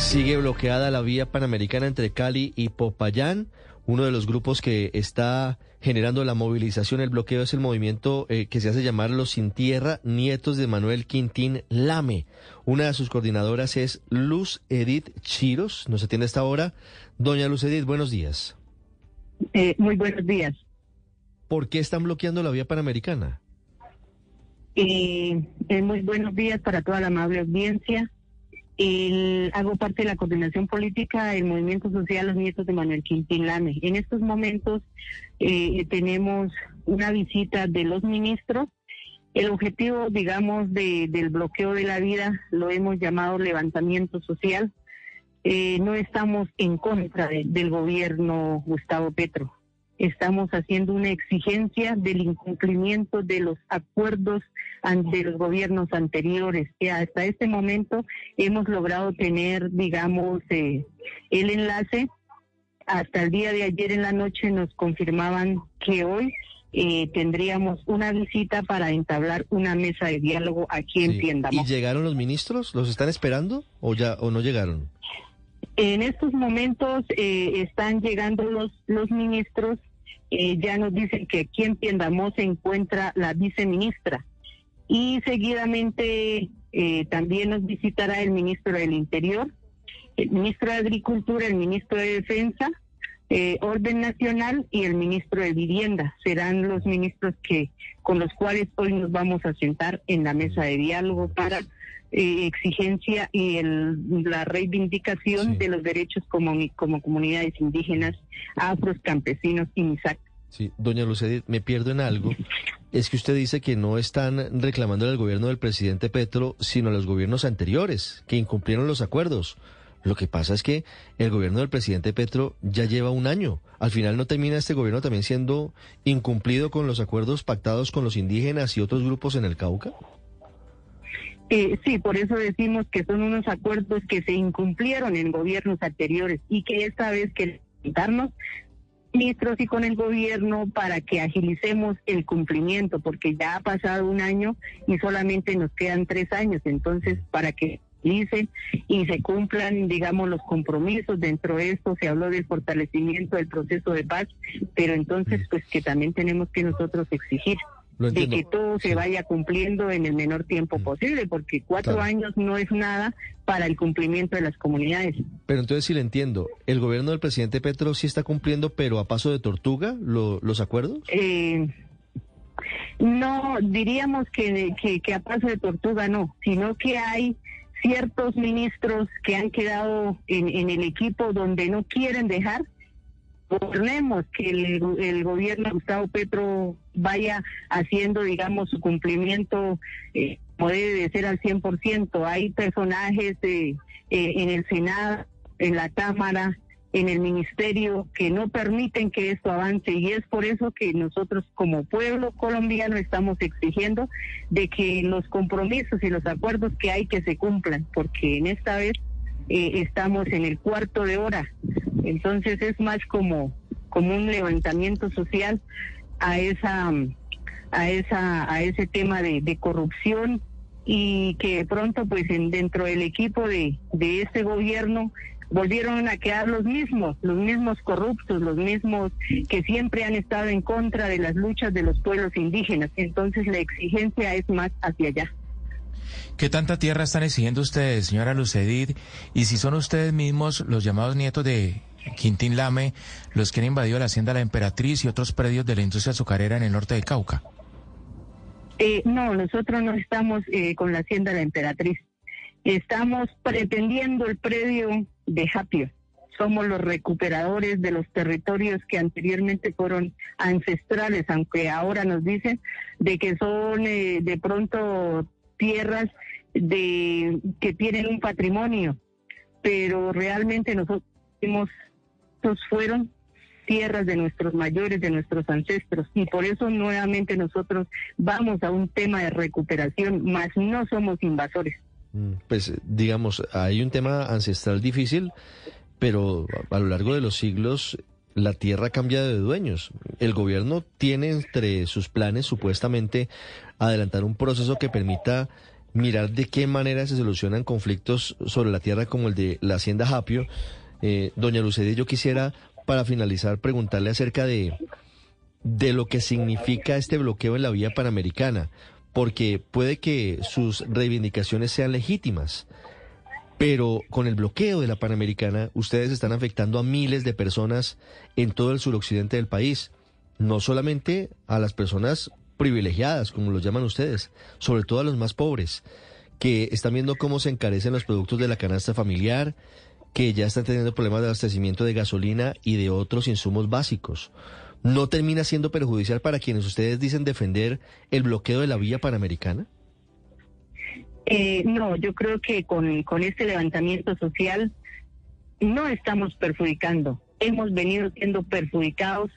Sigue bloqueada la vía panamericana entre Cali y Popayán. Uno de los grupos que está generando la movilización, el bloqueo, es el movimiento eh, que se hace llamar Los Sin Tierra, nietos de Manuel Quintín Lame. Una de sus coordinadoras es Luz Edith Chiros. Nos atiende esta hora. Doña Luz Edith, buenos días. Eh, muy buenos días. ¿Por qué están bloqueando la vía panamericana? Eh, muy buenos días para toda la amable audiencia. El, hago parte de la coordinación política del Movimiento Social Los Nietos de Manuel Quintín Lame. En estos momentos eh, tenemos una visita de los ministros. El objetivo, digamos, de, del bloqueo de la vida lo hemos llamado levantamiento social. Eh, no estamos en contra del gobierno Gustavo Petro estamos haciendo una exigencia del incumplimiento de los acuerdos de los gobiernos anteriores. Que hasta este momento hemos logrado tener, digamos, eh, el enlace. Hasta el día de ayer en la noche nos confirmaban que hoy eh, tendríamos una visita para entablar una mesa de diálogo aquí en Tiendamos. ¿Y llegaron los ministros? ¿Los están esperando o ya o no llegaron? En estos momentos eh, están llegando los, los ministros eh, ya nos dicen que aquí en Piendamó se encuentra la viceministra y seguidamente eh, también nos visitará el ministro del Interior, el ministro de Agricultura, el ministro de Defensa, eh, Orden Nacional y el ministro de Vivienda. Serán los ministros que con los cuales hoy nos vamos a sentar en la mesa de diálogo para exigencia y el, la reivindicación de los derechos como, como comunidades indígenas, afros, campesinos y MISAC. Sí, doña Lucedit, me pierdo en algo. Es que usted dice que no están reclamando al gobierno del presidente Petro, sino a los gobiernos anteriores, que incumplieron los acuerdos. Lo que pasa es que el gobierno del presidente Petro ya lleva un año. Al final no termina este gobierno también siendo incumplido con los acuerdos pactados con los indígenas y otros grupos en el Cauca. Eh, sí, por eso decimos que son unos acuerdos que se incumplieron en gobiernos anteriores y que esta vez queremos darnos ministros y con el gobierno para que agilicemos el cumplimiento, porque ya ha pasado un año y solamente nos quedan tres años. Entonces, para que dicen y se cumplan, digamos, los compromisos. Dentro de esto se habló del fortalecimiento del proceso de paz, pero entonces, pues que también tenemos que nosotros exigir de que todo se vaya cumpliendo en el menor tiempo mm. posible, porque cuatro años no es nada para el cumplimiento de las comunidades. Pero entonces si le entiendo, ¿el gobierno del presidente Petro sí está cumpliendo, pero a paso de tortuga, los acuerdos? Eh, no, diríamos que, que, a paso de tortuga no, sino que hay ciertos ministros que han quedado en, en el equipo donde no quieren dejar gobernemos, que el, gobierno de Gustavo Petro vaya haciendo, digamos, su cumplimiento eh, como debe de ser al 100%. Hay personajes eh, eh, en el Senado, en la Cámara, en el Ministerio que no permiten que esto avance y es por eso que nosotros como pueblo colombiano estamos exigiendo de que los compromisos y los acuerdos que hay que se cumplan, porque en esta vez eh, estamos en el cuarto de hora. Entonces es más como, como un levantamiento social a esa a esa a ese tema de, corrupción y que pronto pues en, dentro del equipo de, de este gobierno volvieron a quedar los mismos, los mismos corruptos, los mismos que siempre han estado en contra de las luchas de los pueblos indígenas. Entonces la exigencia es más hacia allá. ¿Qué tanta tierra están exigiendo ustedes, señora Lucedid? Y si son ustedes mismos los llamados nietos de Quintín Lame, los que han invadido la hacienda La Emperatriz y otros predios de la industria azucarera en el norte de Cauca. Eh, no, nosotros no estamos eh, con la hacienda La Emperatriz. Estamos pretendiendo el predio de Japio. Somos los recuperadores de los territorios que anteriormente fueron ancestrales, aunque ahora nos dicen de que son eh, de pronto tierras de que tienen un patrimonio, pero realmente nosotros fueron tierras de nuestros mayores, de nuestros ancestros, y por eso nuevamente nosotros vamos a un tema de recuperación, más no somos invasores. Mm, pues digamos, hay un tema ancestral difícil, pero a lo largo de los siglos la tierra cambia de dueños. El gobierno tiene entre sus planes supuestamente adelantar un proceso que permita mirar de qué manera se solucionan conflictos sobre la tierra como el de la hacienda Japio. Eh, doña Lucedí, yo quisiera, para finalizar, preguntarle acerca de, de lo que significa este bloqueo en la vía panamericana, porque puede que sus reivindicaciones sean legítimas, pero con el bloqueo de la panamericana, ustedes están afectando a miles de personas en todo el suroccidente del país, no solamente a las personas privilegiadas, como los llaman ustedes, sobre todo a los más pobres, que están viendo cómo se encarecen los productos de la canasta familiar, que ya están teniendo problemas de abastecimiento de gasolina y de otros insumos básicos. ¿No termina siendo perjudicial para quienes ustedes dicen defender el bloqueo de la vía panamericana? Eh, no, yo creo que con, con este levantamiento social no estamos perjudicando. Hemos venido siendo perjudicados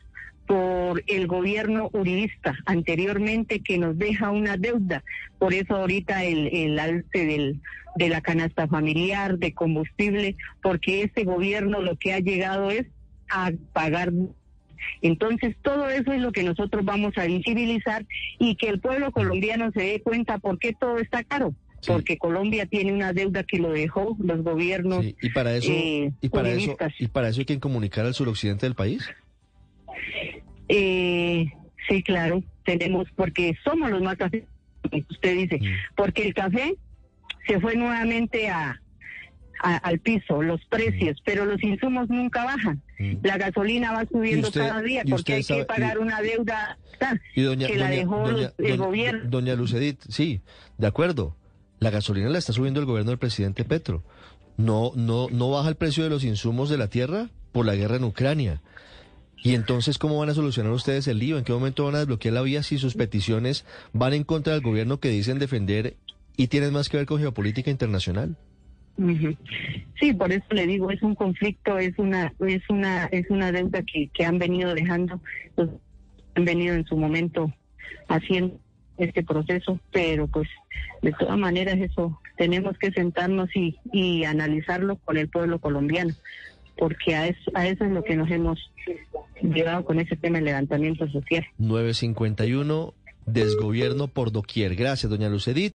por el gobierno uribista anteriormente que nos deja una deuda. Por eso ahorita el, el alce del, de la canasta familiar, de combustible, porque ese gobierno lo que ha llegado es a pagar. Entonces todo eso es lo que nosotros vamos a visibilizar y que el pueblo colombiano se dé cuenta por qué todo está caro. Porque Colombia tiene una deuda que lo dejó los gobiernos. y para eso, eh, y para eso, y para eso hay que comunicar al suroccidente del país. Eh, sí, claro, tenemos, porque somos los más cafés, usted dice, mm. porque el café se fue nuevamente a, al piso, los precios, mm. pero los insumos nunca bajan. Mm. La gasolina va subiendo cada día porque hay que pagar una deuda que la dejó el gobierno. Doña Lucedit, sí, de acuerdo. La gasolina la está subiendo el gobierno del presidente Petro. No, no, no baja el precio de los insumos de la tierra por la guerra en Ucrania. Y entonces, ¿cómo van a solucionar ustedes el lío? ¿En qué momento van a desbloquear la vía si sus peticiones van en contra del gobierno que dicen defender y tienen más que ver con geopolítica internacional? Sí, por eso le digo, es un conflicto, es una, es una, es una deuda que, que han venido dejando, pues, han venido en su momento haciendo este proceso, pero pues de todas maneras eso tenemos que sentarnos y, y analizarlo con el pueblo colombiano porque a eso, a eso es lo que nos hemos llevado con ese tema del levantamiento social. 951, desgobierno por doquier. Gracias, doña Lucedit.